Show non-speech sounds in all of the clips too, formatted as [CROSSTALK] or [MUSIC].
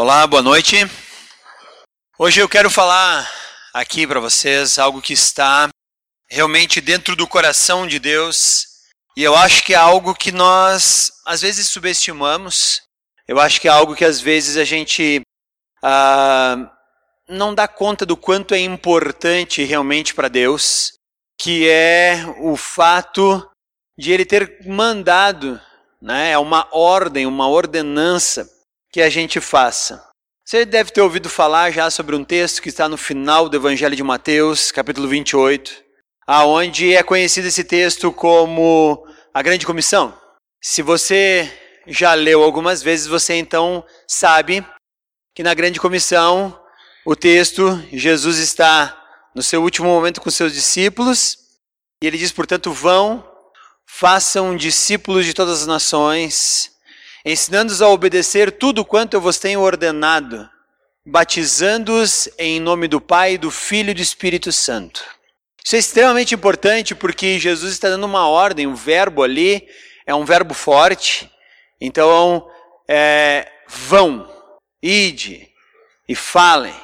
Olá, boa noite. Hoje eu quero falar aqui para vocês algo que está realmente dentro do coração de Deus e eu acho que é algo que nós às vezes subestimamos. Eu acho que é algo que às vezes a gente ah, não dá conta do quanto é importante realmente para Deus, que é o fato de Ele ter mandado, né? É uma ordem, uma ordenança que a gente faça. Você deve ter ouvido falar já sobre um texto que está no final do Evangelho de Mateus, capítulo 28, aonde é conhecido esse texto como a Grande Comissão. Se você já leu algumas vezes, você então sabe que na Grande Comissão, o texto, Jesus está no seu último momento com seus discípulos, e ele diz, portanto, vão, façam discípulos de todas as nações, ensinando-os a obedecer tudo quanto eu vos tenho ordenado, batizando-os em nome do Pai, do Filho e do Espírito Santo. Isso é extremamente importante porque Jesus está dando uma ordem, o verbo ali é um verbo forte. Então, é, vão, ide e falem,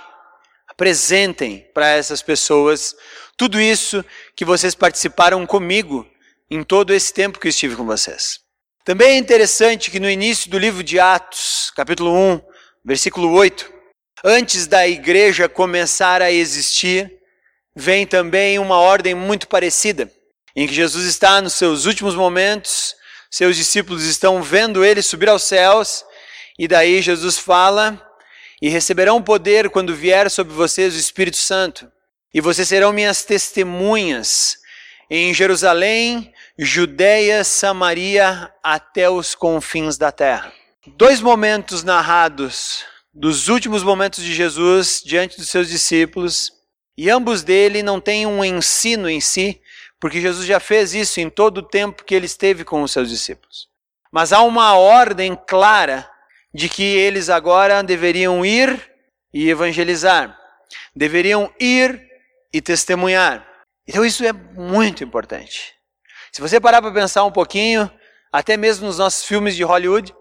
apresentem para essas pessoas tudo isso que vocês participaram comigo em todo esse tempo que estive com vocês. Também é interessante que no início do livro de Atos, capítulo 1, versículo 8, antes da igreja começar a existir, vem também uma ordem muito parecida, em que Jesus está nos seus últimos momentos, seus discípulos estão vendo ele subir aos céus, e daí Jesus fala: E receberão poder quando vier sobre vocês o Espírito Santo, e vocês serão minhas testemunhas em Jerusalém, Judéia, Samaria, até os confins da terra. Dois momentos narrados dos últimos momentos de Jesus diante dos seus discípulos, e ambos dele não têm um ensino em si, porque Jesus já fez isso em todo o tempo que ele esteve com os seus discípulos. Mas há uma ordem clara de que eles agora deveriam ir e evangelizar, deveriam ir e testemunhar. Então isso é muito importante. Se você parar para pensar um pouquinho, até mesmo nos nossos filmes de Hollywood,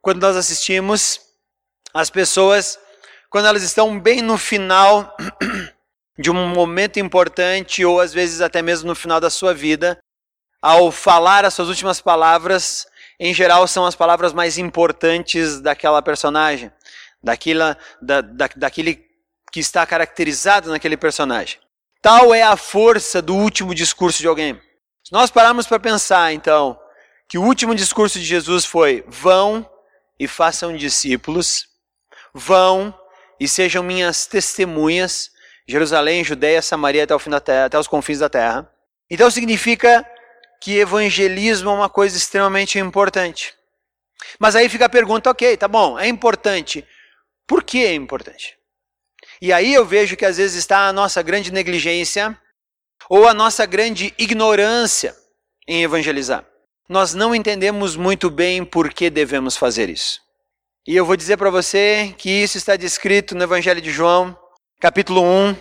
quando nós assistimos, as pessoas, quando elas estão bem no final [CLEARS THROAT] de um momento importante, ou às vezes até mesmo no final da sua vida, ao falar as suas últimas palavras, em geral são as palavras mais importantes daquela personagem, daquela, da, da, daquele que está caracterizado naquele personagem. Tal é a força do último discurso de alguém. Se nós pararmos para pensar, então, que o último discurso de Jesus foi: vão e façam discípulos, vão e sejam minhas testemunhas, Jerusalém, Judeia, Samaria até, o fim da terra, até os confins da terra. Então significa que evangelismo é uma coisa extremamente importante. Mas aí fica a pergunta, ok, tá bom, é importante. Por que é importante? E aí eu vejo que às vezes está a nossa grande negligência ou a nossa grande ignorância em evangelizar. Nós não entendemos muito bem por que devemos fazer isso. E eu vou dizer para você que isso está descrito no Evangelho de João, capítulo 1.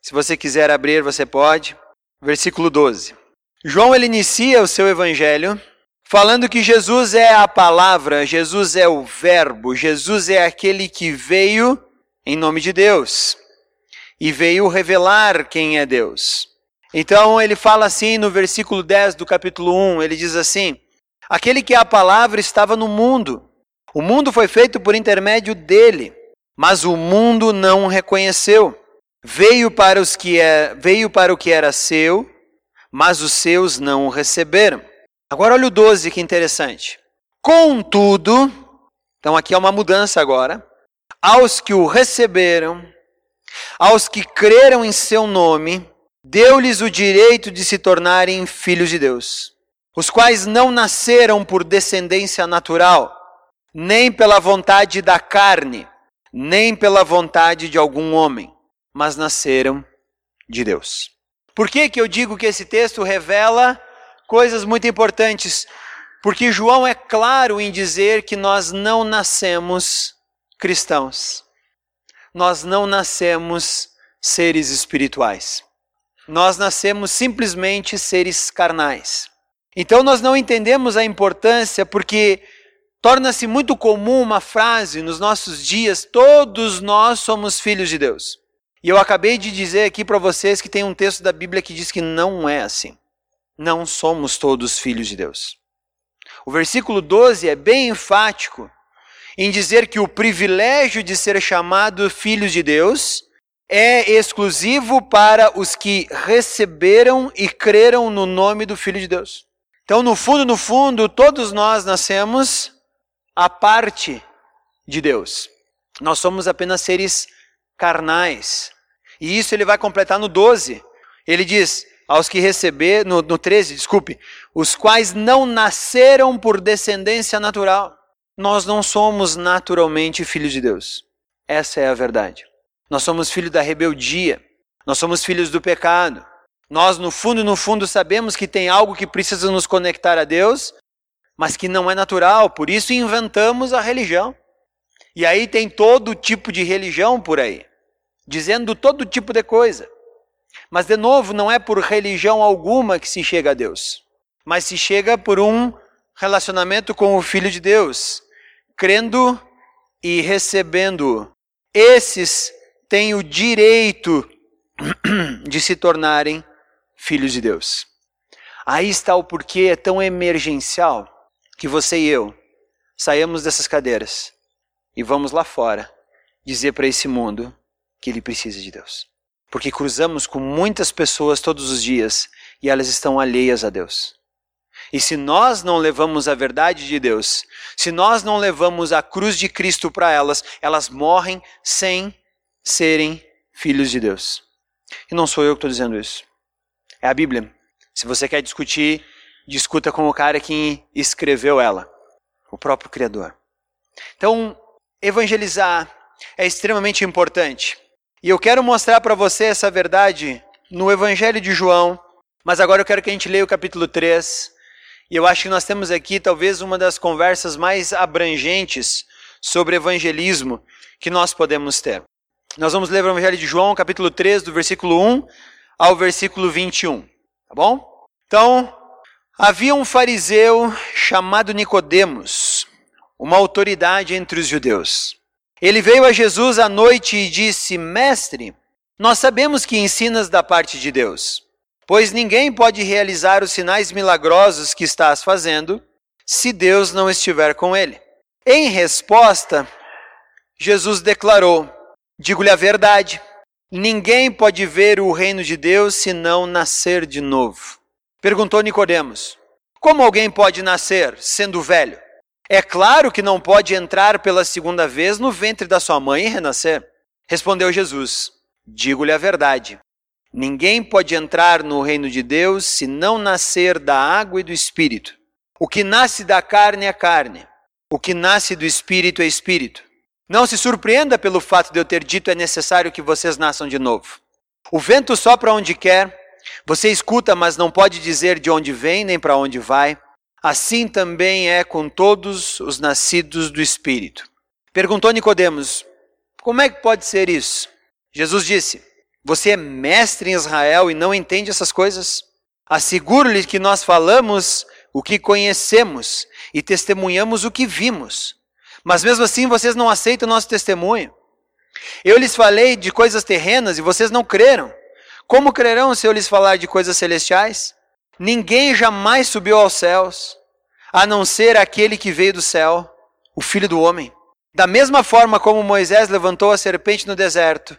Se você quiser abrir, você pode. Versículo 12. João ele inicia o seu evangelho falando que Jesus é a palavra, Jesus é o verbo, Jesus é aquele que veio em nome de Deus e veio revelar quem é Deus. Então ele fala assim no versículo 10 do capítulo 1, ele diz assim: Aquele que é a palavra estava no mundo. O mundo foi feito por intermédio dele, mas o mundo não o reconheceu. Veio para os que é, veio para o que era seu, mas os seus não o receberam. Agora olha o 12 que interessante. Contudo, então aqui é uma mudança agora. Aos que o receberam, aos que creram em seu nome, deu-lhes o direito de se tornarem filhos de Deus, os quais não nasceram por descendência natural, nem pela vontade da carne, nem pela vontade de algum homem, mas nasceram de Deus. Por que, que eu digo que esse texto revela coisas muito importantes? Porque João é claro em dizer que nós não nascemos cristãos. Nós não nascemos seres espirituais. Nós nascemos simplesmente seres carnais. Então nós não entendemos a importância porque Torna-se muito comum uma frase nos nossos dias: todos nós somos filhos de Deus. E eu acabei de dizer aqui para vocês que tem um texto da Bíblia que diz que não é assim. Não somos todos filhos de Deus. O versículo 12 é bem enfático em dizer que o privilégio de ser chamado filhos de Deus é exclusivo para os que receberam e creram no nome do Filho de Deus. Então, no fundo, no fundo, todos nós nascemos a parte de Deus. Nós somos apenas seres carnais. E isso ele vai completar no 12. Ele diz: aos que receber, no, no 13, desculpe, os quais não nasceram por descendência natural. Nós não somos naturalmente filhos de Deus. Essa é a verdade. Nós somos filhos da rebeldia. Nós somos filhos do pecado. Nós, no fundo, no fundo, sabemos que tem algo que precisa nos conectar a Deus, mas que não é natural, por isso inventamos a religião. E aí tem todo tipo de religião por aí, dizendo todo tipo de coisa. Mas, de novo, não é por religião alguma que se chega a Deus, mas se chega por um relacionamento com o Filho de Deus, crendo e recebendo. Esses têm o direito [CLEARS THROAT] de se tornarem filhos de Deus. Aí está o porquê é tão emergencial que você e eu saímos dessas cadeiras e vamos lá fora dizer para esse mundo que ele precisa de Deus. Porque cruzamos com muitas pessoas todos os dias e elas estão alheias a Deus. E se nós não levamos a verdade de Deus, se nós não levamos a cruz de Cristo para elas, elas morrem sem serem filhos de Deus. E não sou eu que estou dizendo isso. É a Bíblia. Se você quer discutir, discuta com o cara que escreveu ela, o próprio Criador. Então, evangelizar é extremamente importante. E eu quero mostrar para você essa verdade no Evangelho de João, mas agora eu quero que a gente leia o capítulo 3. E eu acho que nós temos aqui talvez uma das conversas mais abrangentes sobre evangelismo que nós podemos ter. Nós vamos ler o Evangelho de João, capítulo 3, do versículo 1 ao versículo 21, tá bom? Então, havia um fariseu chamado Nicodemos, uma autoridade entre os judeus. Ele veio a Jesus à noite e disse: Mestre, nós sabemos que ensinas da parte de Deus, pois ninguém pode realizar os sinais milagrosos que estás fazendo se Deus não estiver com ele. Em resposta, Jesus declarou: Digo-lhe a verdade, ninguém pode ver o reino de Deus se não nascer de novo. Perguntou Nicodemos: Como alguém pode nascer sendo velho? É claro que não pode entrar pela segunda vez no ventre da sua mãe e renascer. Respondeu Jesus: Digo-lhe a verdade. Ninguém pode entrar no reino de Deus se não nascer da água e do espírito. O que nasce da carne é carne, o que nasce do espírito é espírito. Não se surpreenda pelo fato de eu ter dito é necessário que vocês nasçam de novo. O vento sopra onde quer, você escuta, mas não pode dizer de onde vem nem para onde vai. Assim também é com todos os nascidos do Espírito. Perguntou Nicodemos: Como é que pode ser isso? Jesus disse: Você é mestre em Israel e não entende essas coisas? Asseguro-lhe que nós falamos o que conhecemos e testemunhamos o que vimos. Mas mesmo assim vocês não aceitam o nosso testemunho. Eu lhes falei de coisas terrenas e vocês não creram. Como crerão se eu lhes falar de coisas celestiais? Ninguém jamais subiu aos céus, a não ser aquele que veio do céu, o Filho do Homem. Da mesma forma como Moisés levantou a serpente no deserto,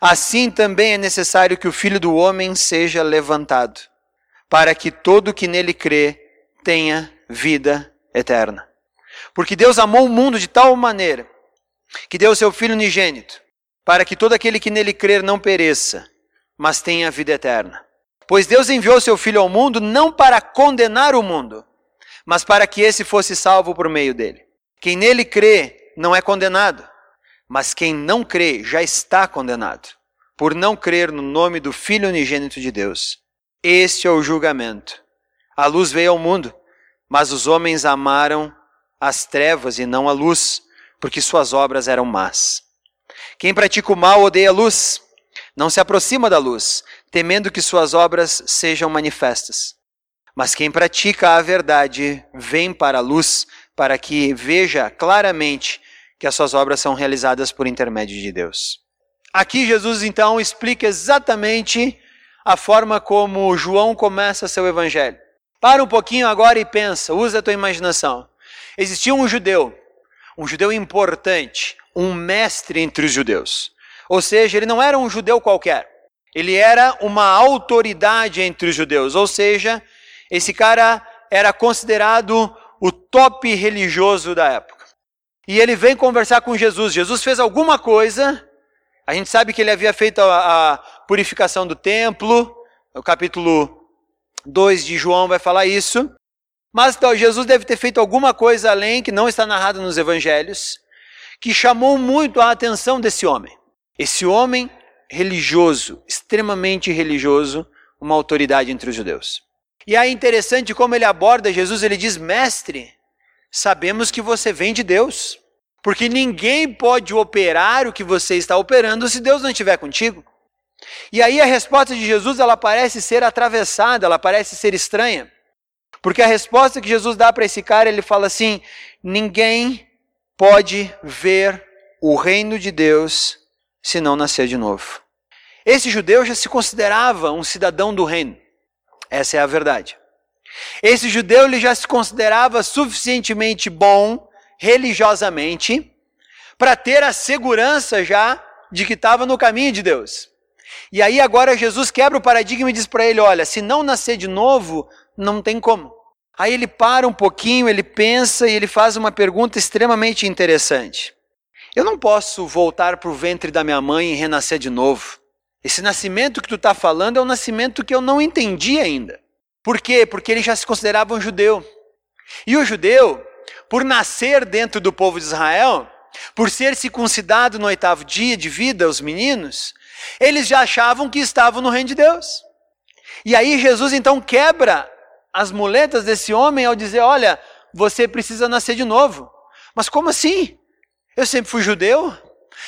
assim também é necessário que o Filho do Homem seja levantado, para que todo que nele crê tenha vida eterna. Porque Deus amou o mundo de tal maneira que deu o seu Filho unigênito, para que todo aquele que nele crer não pereça, mas tenha vida eterna. Pois Deus enviou seu Filho ao mundo não para condenar o mundo, mas para que esse fosse salvo por meio dele. Quem nele crê não é condenado, mas quem não crê já está condenado, por não crer no nome do Filho unigênito de Deus. Este é o julgamento. A luz veio ao mundo, mas os homens amaram as trevas e não a luz, porque suas obras eram más. Quem pratica o mal odeia a luz não se aproxima da luz, temendo que suas obras sejam manifestas. Mas quem pratica a verdade vem para a luz, para que veja claramente que as suas obras são realizadas por intermédio de Deus. Aqui Jesus então explica exatamente a forma como João começa seu evangelho. Para um pouquinho agora e pensa, usa a tua imaginação. Existia um judeu, um judeu importante, um mestre entre os judeus. Ou seja, ele não era um judeu qualquer. Ele era uma autoridade entre os judeus. Ou seja, esse cara era considerado o top religioso da época. E ele vem conversar com Jesus. Jesus fez alguma coisa. A gente sabe que ele havia feito a, a purificação do templo. O capítulo 2 de João vai falar isso. Mas então, Jesus deve ter feito alguma coisa além, que não está narrado nos evangelhos, que chamou muito a atenção desse homem. Esse homem religioso, extremamente religioso, uma autoridade entre os judeus. E é interessante como ele aborda Jesus, ele diz: Mestre, sabemos que você vem de Deus, porque ninguém pode operar o que você está operando se Deus não estiver contigo. E aí a resposta de Jesus, ela parece ser atravessada, ela parece ser estranha. Porque a resposta que Jesus dá para esse cara, ele fala assim: ninguém pode ver o reino de Deus se não nascer de novo. Esse judeu já se considerava um cidadão do reino. Essa é a verdade. Esse judeu ele já se considerava suficientemente bom religiosamente para ter a segurança já de que estava no caminho de Deus. E aí agora Jesus quebra o paradigma e diz para ele: olha, se não nascer de novo, não tem como. Aí ele para um pouquinho, ele pensa e ele faz uma pergunta extremamente interessante. Eu não posso voltar para o ventre da minha mãe e renascer de novo. Esse nascimento que tu está falando é um nascimento que eu não entendi ainda. Por quê? Porque ele já se considerava um judeu. E o judeu, por nascer dentro do povo de Israel, por ser circuncidado no oitavo dia de vida, os meninos, eles já achavam que estavam no reino de Deus. E aí Jesus então quebra as muletas desse homem ao dizer: Olha, você precisa nascer de novo. Mas como assim? Eu sempre fui judeu.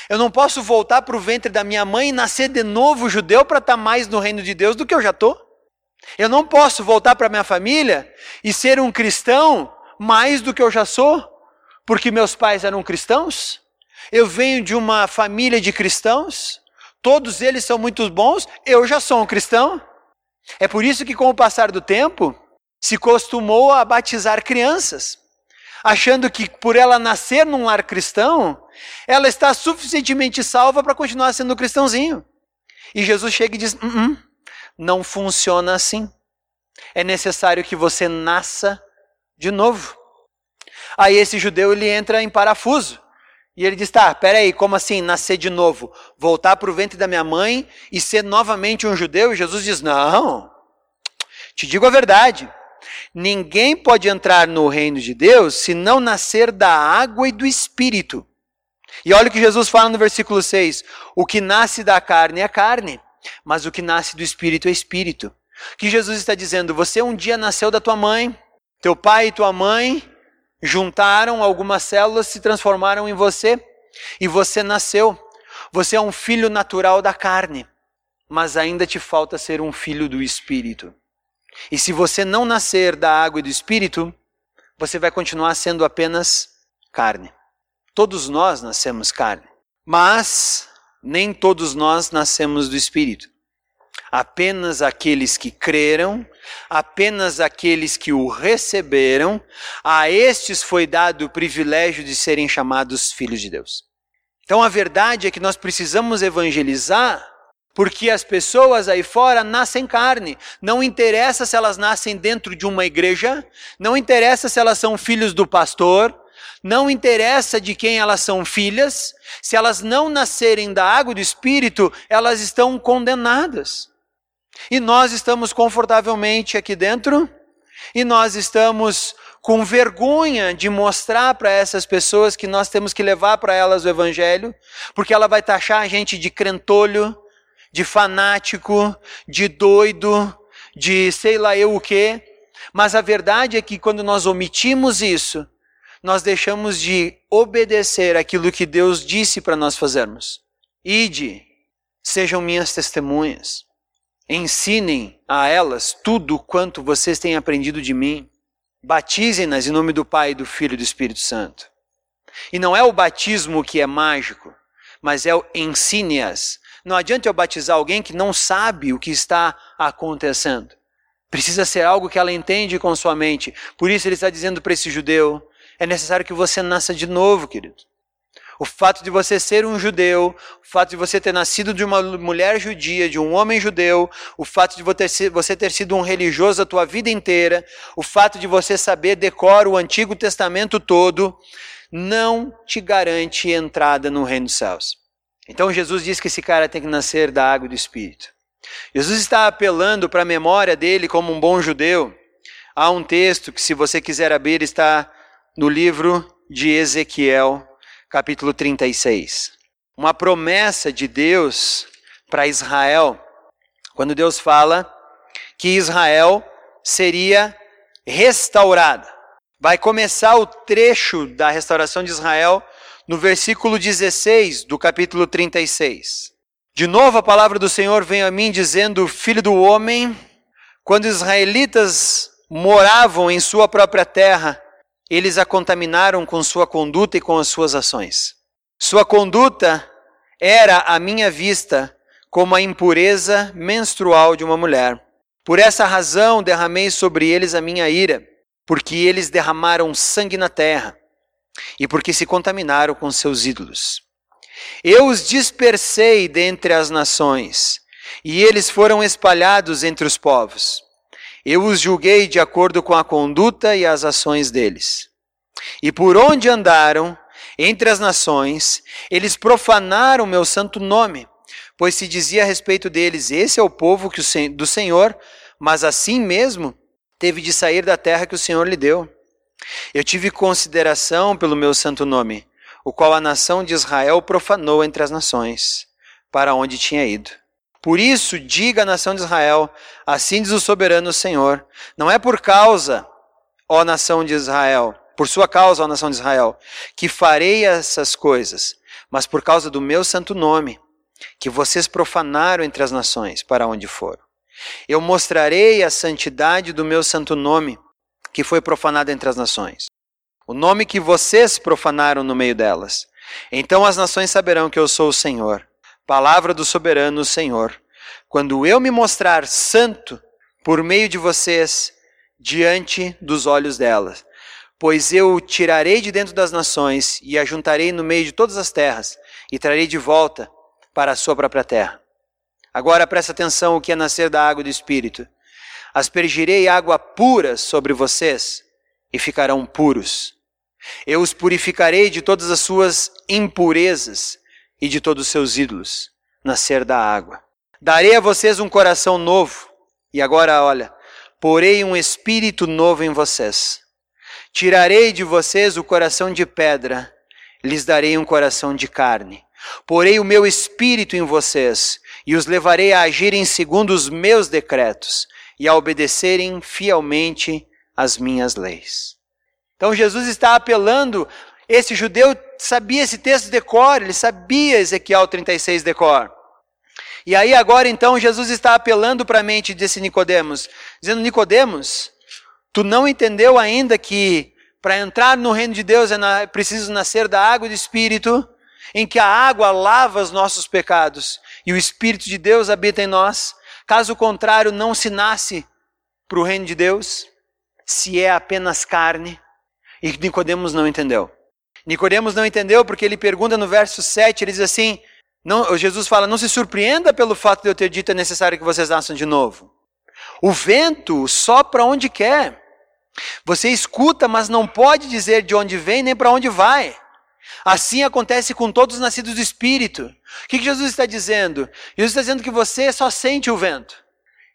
Eu não posso voltar para o ventre da minha mãe e nascer de novo judeu para estar tá mais no reino de Deus do que eu já estou. Eu não posso voltar para minha família e ser um cristão mais do que eu já sou, porque meus pais eram cristãos. Eu venho de uma família de cristãos. Todos eles são muito bons. Eu já sou um cristão. É por isso que, com o passar do tempo, se costumou a batizar crianças, achando que por ela nascer num lar cristão, ela está suficientemente salva para continuar sendo cristãozinho. E Jesus chega e diz: não, hum, hum, não funciona assim. É necessário que você nasça de novo. Aí esse judeu ele entra em parafuso. E ele diz: tá, peraí, como assim nascer de novo? Voltar para o ventre da minha mãe e ser novamente um judeu? E Jesus diz: não, te digo a verdade. Ninguém pode entrar no reino de Deus se não nascer da água e do espírito. E olha o que Jesus fala no versículo 6: O que nasce da carne é carne, mas o que nasce do espírito é espírito. Que Jesus está dizendo: Você um dia nasceu da tua mãe, teu pai e tua mãe juntaram algumas células, se transformaram em você, e você nasceu. Você é um filho natural da carne, mas ainda te falta ser um filho do espírito. E se você não nascer da água e do espírito, você vai continuar sendo apenas carne. Todos nós nascemos carne, mas nem todos nós nascemos do espírito. Apenas aqueles que creram, apenas aqueles que o receberam, a estes foi dado o privilégio de serem chamados filhos de Deus. Então a verdade é que nós precisamos evangelizar porque as pessoas aí fora nascem carne. Não interessa se elas nascem dentro de uma igreja, não interessa se elas são filhos do pastor, não interessa de quem elas são filhas, se elas não nascerem da água do Espírito, elas estão condenadas. E nós estamos confortavelmente aqui dentro, e nós estamos com vergonha de mostrar para essas pessoas que nós temos que levar para elas o Evangelho, porque ela vai taxar a gente de crentolho, de fanático, de doido, de sei lá eu o quê. Mas a verdade é que quando nós omitimos isso, nós deixamos de obedecer aquilo que Deus disse para nós fazermos. Ide, sejam minhas testemunhas. Ensinem a elas tudo quanto vocês têm aprendido de mim. batizem-nas em nome do Pai, do Filho e do Espírito Santo. E não é o batismo que é mágico, mas é o ensine-as. Não adianta eu batizar alguém que não sabe o que está acontecendo. Precisa ser algo que ela entende com sua mente. Por isso ele está dizendo para esse judeu: é necessário que você nasça de novo, querido. O fato de você ser um judeu, o fato de você ter nascido de uma mulher judia, de um homem judeu, o fato de você ter sido um religioso a tua vida inteira, o fato de você saber decor o Antigo Testamento todo, não te garante entrada no reino dos céus. Então Jesus diz que esse cara tem que nascer da água e do Espírito. Jesus está apelando para a memória dele como um bom judeu. Há um texto que, se você quiser abrir, está no livro de Ezequiel, capítulo 36. Uma promessa de Deus para Israel, quando Deus fala que Israel seria restaurada. Vai começar o trecho da restauração de Israel no versículo 16 do capítulo 36. De novo a palavra do Senhor vem a mim dizendo: Filho do homem, quando os israelitas moravam em sua própria terra, eles a contaminaram com sua conduta e com as suas ações. Sua conduta era à minha vista como a impureza menstrual de uma mulher. Por essa razão derramei sobre eles a minha ira, porque eles derramaram sangue na terra e porque se contaminaram com seus ídolos. Eu os dispersei dentre as nações, e eles foram espalhados entre os povos. Eu os julguei de acordo com a conduta e as ações deles. E por onde andaram, entre as nações, eles profanaram meu santo nome, pois se dizia a respeito deles: Esse é o povo que o, do Senhor, mas assim mesmo teve de sair da terra que o Senhor lhe deu. Eu tive consideração pelo meu santo nome, o qual a nação de Israel profanou entre as nações, para onde tinha ido. Por isso, diga à nação de Israel: Assim diz o soberano Senhor: Não é por causa, ó nação de Israel, por sua causa, ó nação de Israel, que farei essas coisas, mas por causa do meu santo nome, que vocês profanaram entre as nações, para onde foram. Eu mostrarei a santidade do meu santo nome, que foi profanado entre as nações. O nome que vocês profanaram no meio delas. Então as nações saberão que eu sou o Senhor palavra do soberano Senhor. Quando eu me mostrar santo por meio de vocês diante dos olhos delas, pois eu o tirarei de dentro das nações e ajuntarei no meio de todas as terras e trarei de volta para a sua própria terra. Agora presta atenção o que é nascer da água do Espírito. Aspergirei água pura sobre vocês e ficarão puros. Eu os purificarei de todas as suas impurezas e de todos os seus ídolos, nascer da água. Darei a vocês um coração novo, e agora, olha, porei um espírito novo em vocês. Tirarei de vocês o coração de pedra, lhes darei um coração de carne. Porei o meu espírito em vocês, e os levarei a agirem segundo os meus decretos, e a obedecerem fielmente as minhas leis. Então Jesus está apelando esse judeu sabia esse texto de cor, ele sabia Ezequiel 36 de cor. E aí agora então Jesus está apelando para a mente desse Nicodemos, dizendo: Nicodemos, tu não entendeu ainda que para entrar no reino de Deus é preciso nascer da água do Espírito, em que a água lava os nossos pecados e o Espírito de Deus habita em nós. Caso contrário, não se nasce para o reino de Deus, se é apenas carne. E Nicodemos não entendeu. Nicodemos não entendeu porque ele pergunta no verso 7, ele diz assim: não, Jesus fala: "Não se surpreenda pelo fato de eu ter dito é necessário que vocês nasçam de novo. O vento sopra onde quer. Você escuta, mas não pode dizer de onde vem nem para onde vai. Assim acontece com todos os nascidos do Espírito. O que Jesus está dizendo? Jesus está dizendo que você só sente o vento.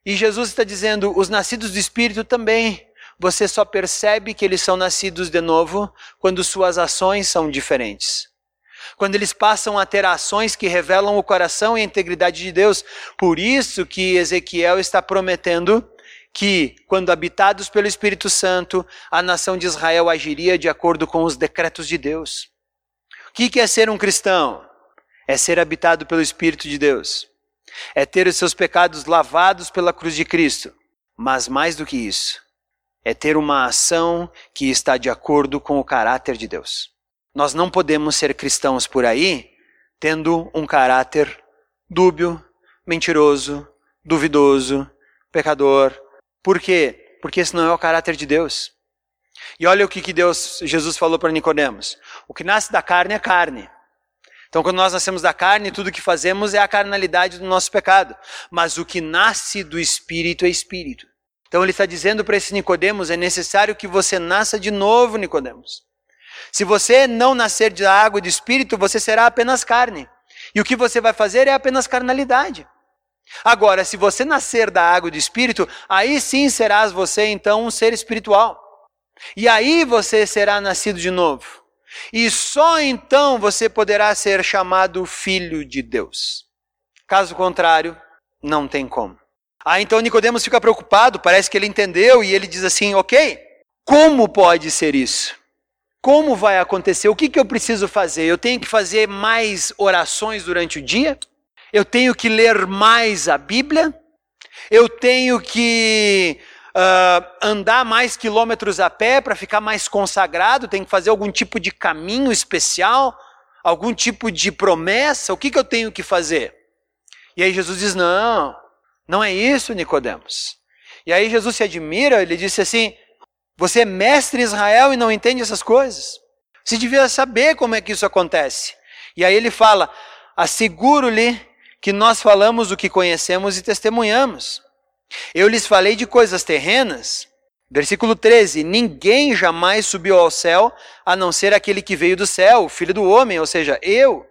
E Jesus está dizendo: os nascidos do Espírito também você só percebe que eles são nascidos de novo quando suas ações são diferentes. Quando eles passam a ter ações que revelam o coração e a integridade de Deus. Por isso que Ezequiel está prometendo que, quando habitados pelo Espírito Santo, a nação de Israel agiria de acordo com os decretos de Deus. O que é ser um cristão? É ser habitado pelo Espírito de Deus. É ter os seus pecados lavados pela cruz de Cristo. Mas mais do que isso, é ter uma ação que está de acordo com o caráter de Deus. Nós não podemos ser cristãos por aí tendo um caráter dúbio, mentiroso, duvidoso, pecador. Por quê? Porque esse não é o caráter de Deus. E olha o que, que Deus, Jesus falou para Nicodemos. O que nasce da carne é carne. Então, quando nós nascemos da carne, tudo que fazemos é a carnalidade do nosso pecado. Mas o que nasce do Espírito é Espírito. Então, ele está dizendo para esse Nicodemos: é necessário que você nasça de novo, Nicodemos. Se você não nascer de água e de Espírito, você será apenas carne. E o que você vai fazer é apenas carnalidade. Agora, se você nascer da água e do Espírito, aí sim serás você então um ser espiritual. E aí você será nascido de novo. E só então você poderá ser chamado filho de Deus. Caso contrário, não tem como. Ah, então Nicodemos fica preocupado, parece que ele entendeu e ele diz assim: "OK, como pode ser isso? Como vai acontecer? O que, que eu preciso fazer? Eu tenho que fazer mais orações durante o dia? Eu tenho que ler mais a Bíblia? Eu tenho que uh, andar mais quilômetros a pé para ficar mais consagrado, tem que fazer algum tipo de caminho especial, algum tipo de promessa, o que, que eu tenho que fazer? E aí Jesus diz: Não, não é isso, Nicodemos. E aí Jesus se admira, ele disse assim: Você é mestre em Israel e não entende essas coisas? Você devia saber como é que isso acontece. E aí ele fala: Asseguro-lhe que nós falamos o que conhecemos e testemunhamos. Eu lhes falei de coisas terrenas. Versículo 13: Ninguém jamais subiu ao céu a não ser aquele que veio do céu, o filho do homem, ou seja, eu.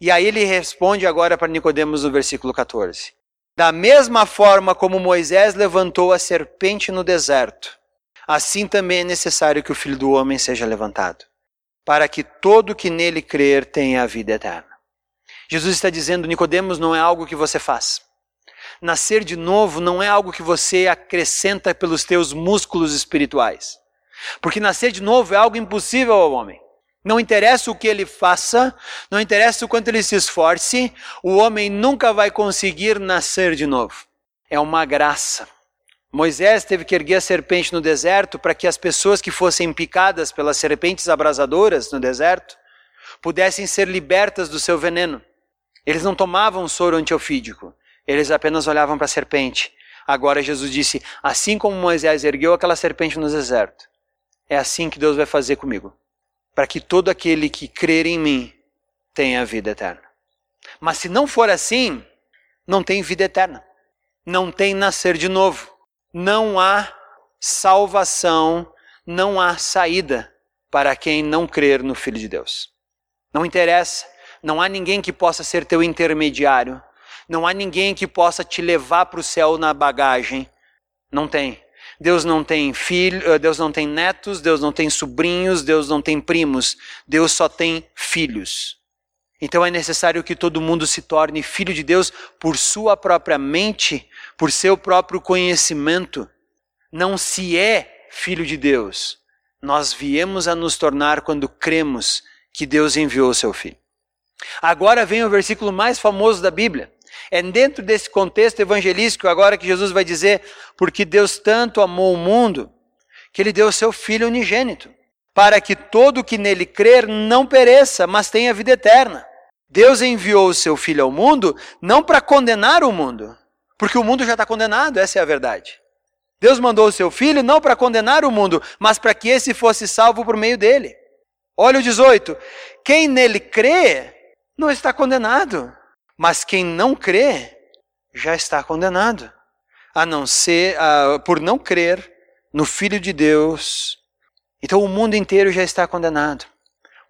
E aí ele responde agora para Nicodemos no versículo 14. Da mesma forma como Moisés levantou a serpente no deserto, assim também é necessário que o filho do homem seja levantado, para que todo que nele crer tenha a vida eterna. Jesus está dizendo: Nicodemos não é algo que você faz. Nascer de novo não é algo que você acrescenta pelos teus músculos espirituais. Porque nascer de novo é algo impossível ao homem. Não interessa o que ele faça, não interessa o quanto ele se esforce, o homem nunca vai conseguir nascer de novo. É uma graça. Moisés teve que erguer a serpente no deserto para que as pessoas que fossem picadas pelas serpentes abrasadoras no deserto pudessem ser libertas do seu veneno. Eles não tomavam soro antiofídico, eles apenas olhavam para a serpente. Agora Jesus disse: Assim como Moisés ergueu aquela serpente no deserto, é assim que Deus vai fazer comigo, para que todo aquele que crer em mim tenha vida eterna. Mas se não for assim, não tem vida eterna, não tem nascer de novo, não há salvação, não há saída para quem não crer no Filho de Deus. Não interessa, não há ninguém que possa ser teu intermediário. Não há ninguém que possa te levar para o céu na bagagem. Não tem. Deus não tem filho, eh, Deus não tem netos, Deus não tem sobrinhos, Deus não tem primos. Deus só tem filhos. Então é necessário que todo mundo se torne filho de Deus por sua própria mente, por seu próprio conhecimento. Não se é filho de Deus. Nós viemos a nos tornar quando cremos que Deus enviou seu filho. Agora vem o versículo mais famoso da Bíblia. É dentro desse contexto evangelístico agora que Jesus vai dizer: Porque Deus tanto amou o mundo, que Ele deu o seu Filho unigênito, para que todo que nele crer não pereça, mas tenha vida eterna. Deus enviou o seu Filho ao mundo não para condenar o mundo, porque o mundo já está condenado, essa é a verdade. Deus mandou o seu Filho não para condenar o mundo, mas para que esse fosse salvo por meio dele. Olha o 18: quem nele crê não está condenado. Mas quem não crê já está condenado, a não ser por não crer no Filho de Deus. Então o mundo inteiro já está condenado.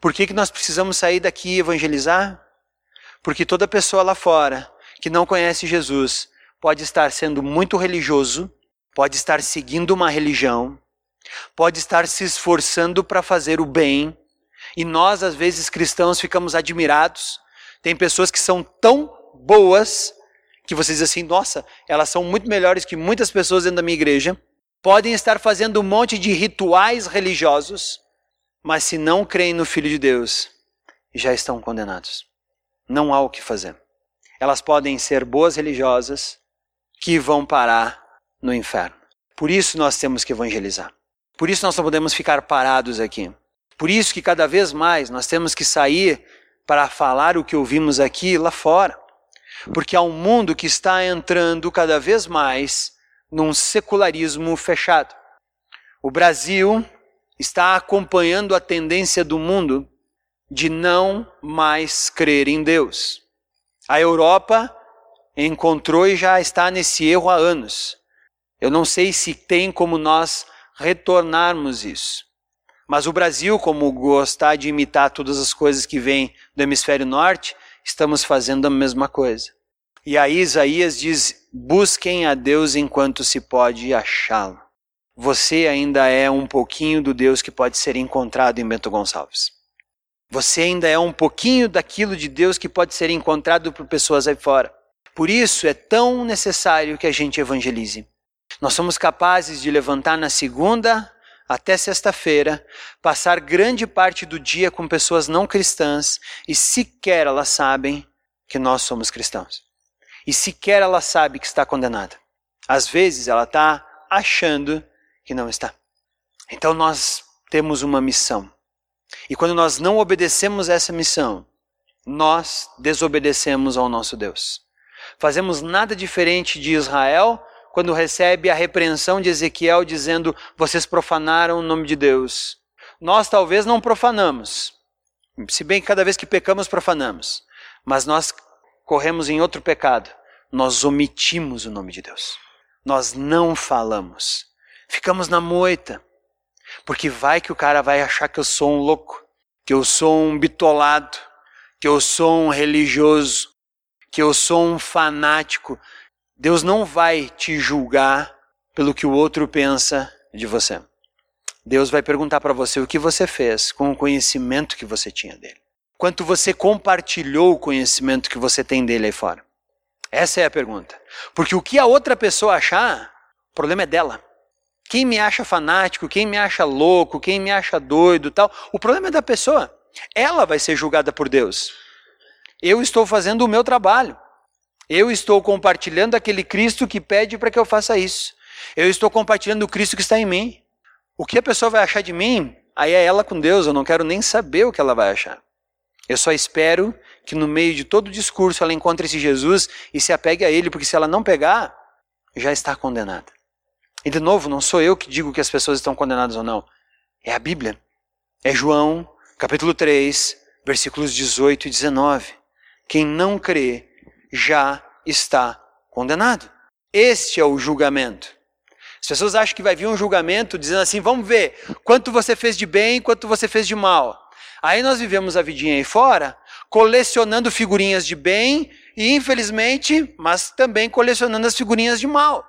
Por que, que nós precisamos sair daqui e evangelizar? Porque toda pessoa lá fora que não conhece Jesus pode estar sendo muito religioso, pode estar seguindo uma religião, pode estar se esforçando para fazer o bem, e nós, às vezes, cristãos, ficamos admirados tem pessoas que são tão boas que você diz assim: nossa, elas são muito melhores que muitas pessoas dentro da minha igreja. Podem estar fazendo um monte de rituais religiosos, mas se não creem no Filho de Deus, já estão condenados. Não há o que fazer. Elas podem ser boas religiosas que vão parar no inferno. Por isso nós temos que evangelizar. Por isso nós não podemos ficar parados aqui. Por isso que cada vez mais nós temos que sair para falar o que ouvimos aqui lá fora. Porque há um mundo que está entrando cada vez mais num secularismo fechado. O Brasil está acompanhando a tendência do mundo de não mais crer em Deus. A Europa encontrou e já está nesse erro há anos. Eu não sei se tem como nós retornarmos isso. Mas o Brasil, como gostar de imitar todas as coisas que vêm do hemisfério norte, estamos fazendo a mesma coisa. E aí Isaías diz: busquem a Deus enquanto se pode achá-lo. Você ainda é um pouquinho do Deus que pode ser encontrado em Bento Gonçalves. Você ainda é um pouquinho daquilo de Deus que pode ser encontrado por pessoas aí fora. Por isso é tão necessário que a gente evangelize. Nós somos capazes de levantar na segunda até sexta-feira, passar grande parte do dia com pessoas não cristãs e sequer elas sabem que nós somos cristãos. E sequer ela sabe que está condenada. Às vezes ela está achando que não está. Então nós temos uma missão. E quando nós não obedecemos essa missão, nós desobedecemos ao nosso Deus. Fazemos nada diferente de Israel quando recebe a repreensão de Ezequiel dizendo: Vocês profanaram o nome de Deus. Nós talvez não profanamos, se bem que cada vez que pecamos, profanamos, mas nós corremos em outro pecado. Nós omitimos o nome de Deus. Nós não falamos. Ficamos na moita. Porque vai que o cara vai achar que eu sou um louco, que eu sou um bitolado, que eu sou um religioso, que eu sou um fanático. Deus não vai te julgar pelo que o outro pensa de você. Deus vai perguntar para você o que você fez com o conhecimento que você tinha dele. Quanto você compartilhou o conhecimento que você tem dele aí fora. Essa é a pergunta. Porque o que a outra pessoa achar, o problema é dela. Quem me acha fanático, quem me acha louco, quem me acha doido, tal, o problema é da pessoa. Ela vai ser julgada por Deus. Eu estou fazendo o meu trabalho. Eu estou compartilhando aquele Cristo que pede para que eu faça isso. Eu estou compartilhando o Cristo que está em mim. O que a pessoa vai achar de mim, aí é ela com Deus, eu não quero nem saber o que ela vai achar. Eu só espero que no meio de todo o discurso ela encontre esse Jesus e se apegue a ele, porque se ela não pegar, já está condenada. E de novo, não sou eu que digo que as pessoas estão condenadas ou não. É a Bíblia. É João, capítulo 3, versículos 18 e 19. Quem não crê já está condenado. Este é o julgamento. As pessoas acham que vai vir um julgamento dizendo assim: vamos ver quanto você fez de bem e quanto você fez de mal. Aí nós vivemos a vidinha aí fora, colecionando figurinhas de bem e, infelizmente, mas também colecionando as figurinhas de mal.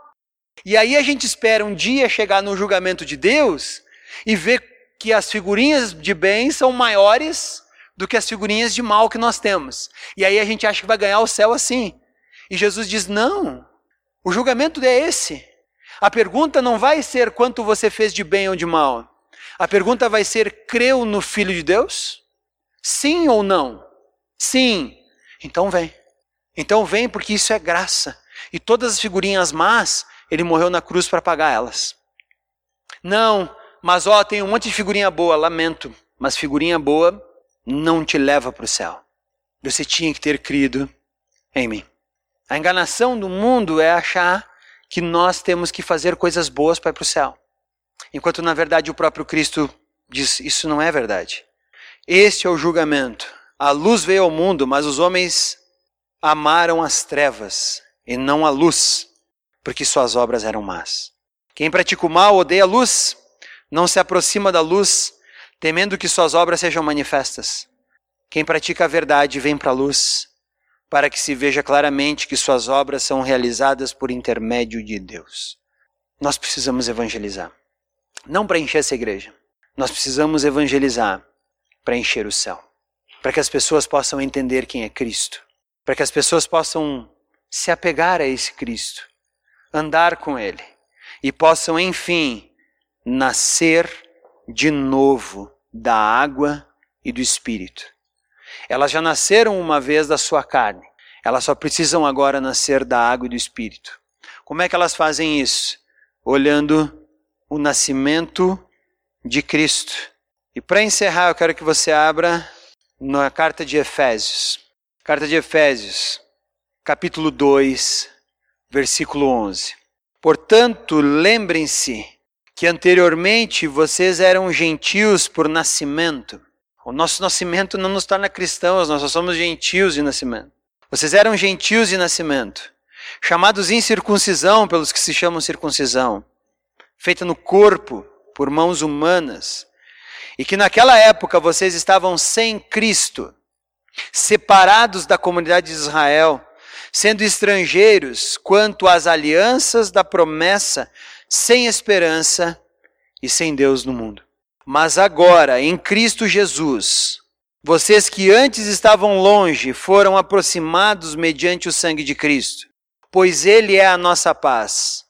E aí a gente espera um dia chegar no julgamento de Deus e ver que as figurinhas de bem são maiores do que as figurinhas de mal que nós temos. E aí a gente acha que vai ganhar o céu assim. E Jesus diz: não, o julgamento é esse. A pergunta não vai ser quanto você fez de bem ou de mal. A pergunta vai ser: creu no Filho de Deus? Sim ou não? Sim. Então vem. Então vem porque isso é graça. E todas as figurinhas más, ele morreu na cruz para pagar elas. Não, mas ó, tem um monte de figurinha boa, lamento, mas figurinha boa não te leva para o céu. Você tinha que ter crido em mim. A enganação do mundo é achar que nós temos que fazer coisas boas para ir para o céu. Enquanto na verdade o próprio Cristo diz: Isso não é verdade. Este é o julgamento. A luz veio ao mundo, mas os homens amaram as trevas e não a luz, porque suas obras eram más. Quem pratica o mal odeia a luz, não se aproxima da luz, temendo que suas obras sejam manifestas. Quem pratica a verdade vem para a luz, para que se veja claramente que suas obras são realizadas por intermédio de Deus. Nós precisamos evangelizar. Não para encher essa igreja. Nós precisamos evangelizar para encher o céu. Para que as pessoas possam entender quem é Cristo. Para que as pessoas possam se apegar a esse Cristo. Andar com Ele. E possam, enfim, nascer de novo da água e do Espírito. Elas já nasceram uma vez da sua carne. Elas só precisam agora nascer da água e do Espírito. Como é que elas fazem isso? olhando o nascimento de Cristo. E para encerrar, eu quero que você abra na carta de Efésios. Carta de Efésios, capítulo 2, versículo 11. Portanto, lembrem-se que anteriormente vocês eram gentios por nascimento. O nosso nascimento não nos torna cristãos, nós só somos gentios de nascimento. Vocês eram gentios de nascimento, chamados incircuncisão pelos que se chamam circuncisão, feita no corpo por mãos humanas, e que naquela época vocês estavam sem Cristo, separados da comunidade de Israel, sendo estrangeiros quanto às alianças da promessa, sem esperança e sem Deus no mundo. Mas agora, em Cristo Jesus, vocês que antes estavam longe foram aproximados mediante o sangue de Cristo, pois Ele é a nossa paz,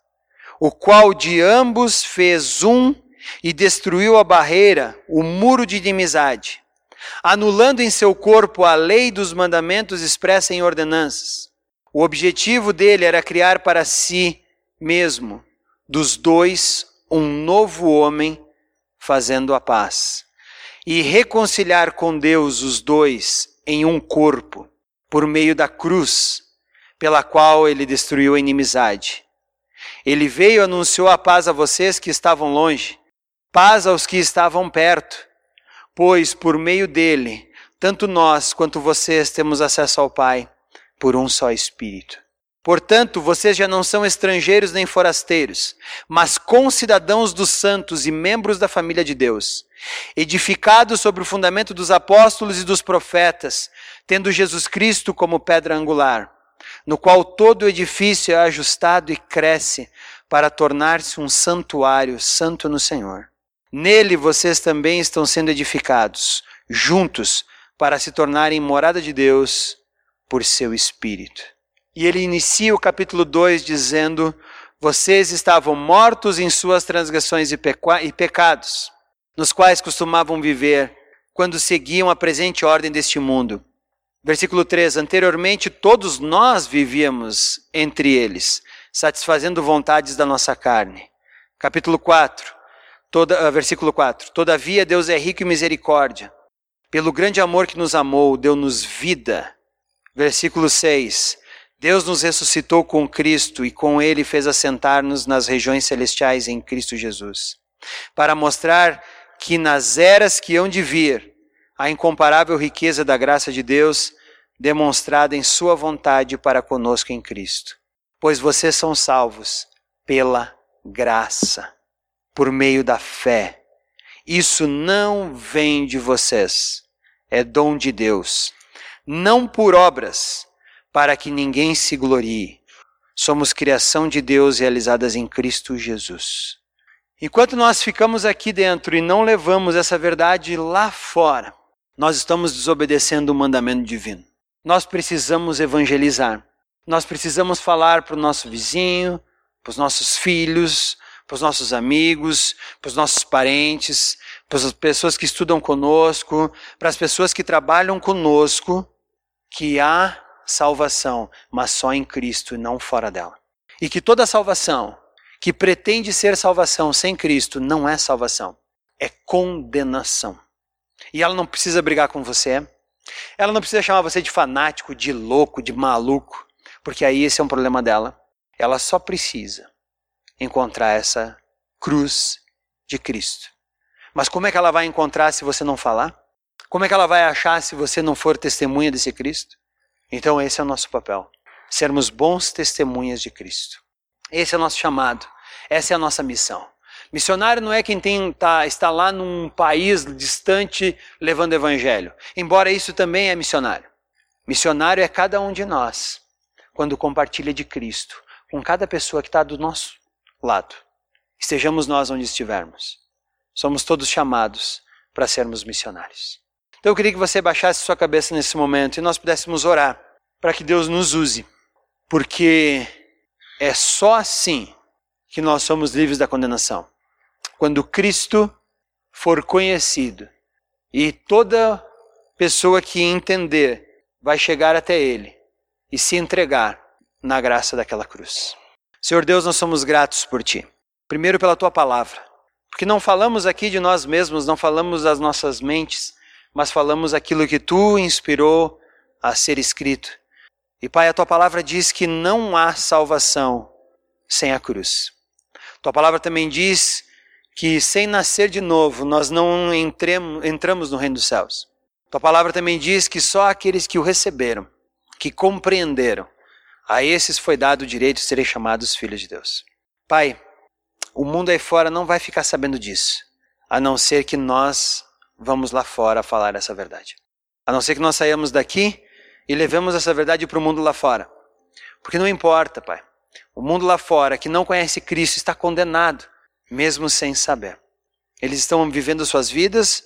o qual de ambos fez um e destruiu a barreira, o muro de inimizade, anulando em seu corpo a lei dos mandamentos expressa em ordenanças. O objetivo dele era criar para si mesmo, dos dois, um novo homem fazendo a paz, e reconciliar com Deus os dois em um corpo, por meio da cruz, pela qual ele destruiu a inimizade. Ele veio e anunciou a paz a vocês que estavam longe, paz aos que estavam perto, pois por meio dele, tanto nós quanto vocês temos acesso ao Pai por um só Espírito. Portanto, vocês já não são estrangeiros nem forasteiros, mas concidadãos dos santos e membros da família de Deus, edificados sobre o fundamento dos apóstolos e dos profetas, tendo Jesus Cristo como pedra angular, no qual todo o edifício é ajustado e cresce para tornar-se um santuário santo no Senhor. Nele vocês também estão sendo edificados, juntos, para se tornarem morada de Deus por seu Espírito. E ele inicia o capítulo 2 dizendo: Vocês estavam mortos em suas transgressões e, e pecados, nos quais costumavam viver, quando seguiam a presente ordem deste mundo. Versículo 3: Anteriormente todos nós vivíamos entre eles, satisfazendo vontades da nossa carne. Capítulo 4, toda, uh, versículo 4: Todavia Deus é rico em misericórdia. Pelo grande amor que nos amou, deu-nos vida. Versículo 6: Deus nos ressuscitou com Cristo e com Ele fez assentar-nos nas regiões celestiais em Cristo Jesus, para mostrar que nas eras que hão de vir, a incomparável riqueza da graça de Deus demonstrada em Sua vontade para conosco em Cristo. Pois vocês são salvos pela graça, por meio da fé. Isso não vem de vocês, é dom de Deus, não por obras para que ninguém se glorie. Somos criação de Deus realizadas em Cristo Jesus. Enquanto nós ficamos aqui dentro e não levamos essa verdade lá fora, nós estamos desobedecendo o mandamento divino. Nós precisamos evangelizar. Nós precisamos falar para o nosso vizinho, para os nossos filhos, para os nossos amigos, para os nossos parentes, para as pessoas que estudam conosco, para as pessoas que trabalham conosco, que há salvação, mas só em Cristo e não fora dela. E que toda salvação que pretende ser salvação sem Cristo não é salvação, é condenação. E ela não precisa brigar com você, ela não precisa chamar você de fanático, de louco, de maluco, porque aí esse é um problema dela. Ela só precisa encontrar essa cruz de Cristo. Mas como é que ela vai encontrar se você não falar? Como é que ela vai achar se você não for testemunha desse Cristo? Então, esse é o nosso papel: sermos bons testemunhas de Cristo. Esse é o nosso chamado, essa é a nossa missão. Missionário não é quem tem, tá, está lá num país distante levando evangelho, embora isso também é missionário. Missionário é cada um de nós, quando compartilha de Cristo com cada pessoa que está do nosso lado. Estejamos nós onde estivermos. Somos todos chamados para sermos missionários. Então eu queria que você baixasse sua cabeça nesse momento e nós pudéssemos orar para que Deus nos use, porque é só assim que nós somos livres da condenação. Quando Cristo for conhecido e toda pessoa que entender vai chegar até Ele e se entregar na graça daquela cruz. Senhor Deus, nós somos gratos por Ti. Primeiro, pela tua palavra. Porque não falamos aqui de nós mesmos, não falamos das nossas mentes, mas falamos aquilo que tu inspirou a ser escrito. E Pai, a tua palavra diz que não há salvação sem a cruz. Tua palavra também diz que sem nascer de novo nós não entremos, entramos no reino dos céus. Tua palavra também diz que só aqueles que o receberam, que compreenderam, a esses foi dado o direito de serem chamados filhos de Deus. Pai, o mundo aí fora não vai ficar sabendo disso, a não ser que nós vamos lá fora falar essa verdade. A não ser que nós saímos daqui e levemos essa verdade para o mundo lá fora. Porque não importa, Pai. O mundo lá fora que não conhece Cristo está condenado, mesmo sem saber. Eles estão vivendo suas vidas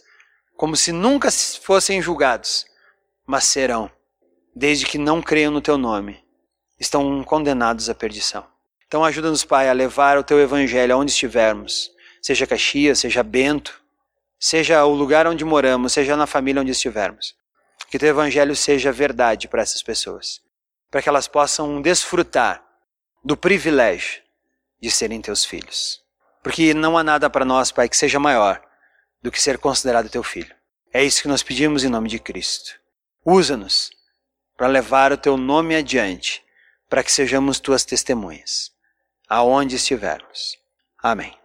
como se nunca fossem julgados, mas serão, desde que não creiam no teu nome. Estão condenados à perdição. Então ajuda-nos, Pai, a levar o teu evangelho aonde estivermos, seja Caxias, seja Bento, seja o lugar onde moramos, seja na família onde estivermos. Que teu evangelho seja verdade para essas pessoas, para que elas possam desfrutar do privilégio de serem teus filhos. Porque não há nada para nós, Pai, que seja maior do que ser considerado teu filho. É isso que nós pedimos em nome de Cristo. Usa-nos para levar o teu nome adiante, para que sejamos tuas testemunhas aonde estivermos. Amém.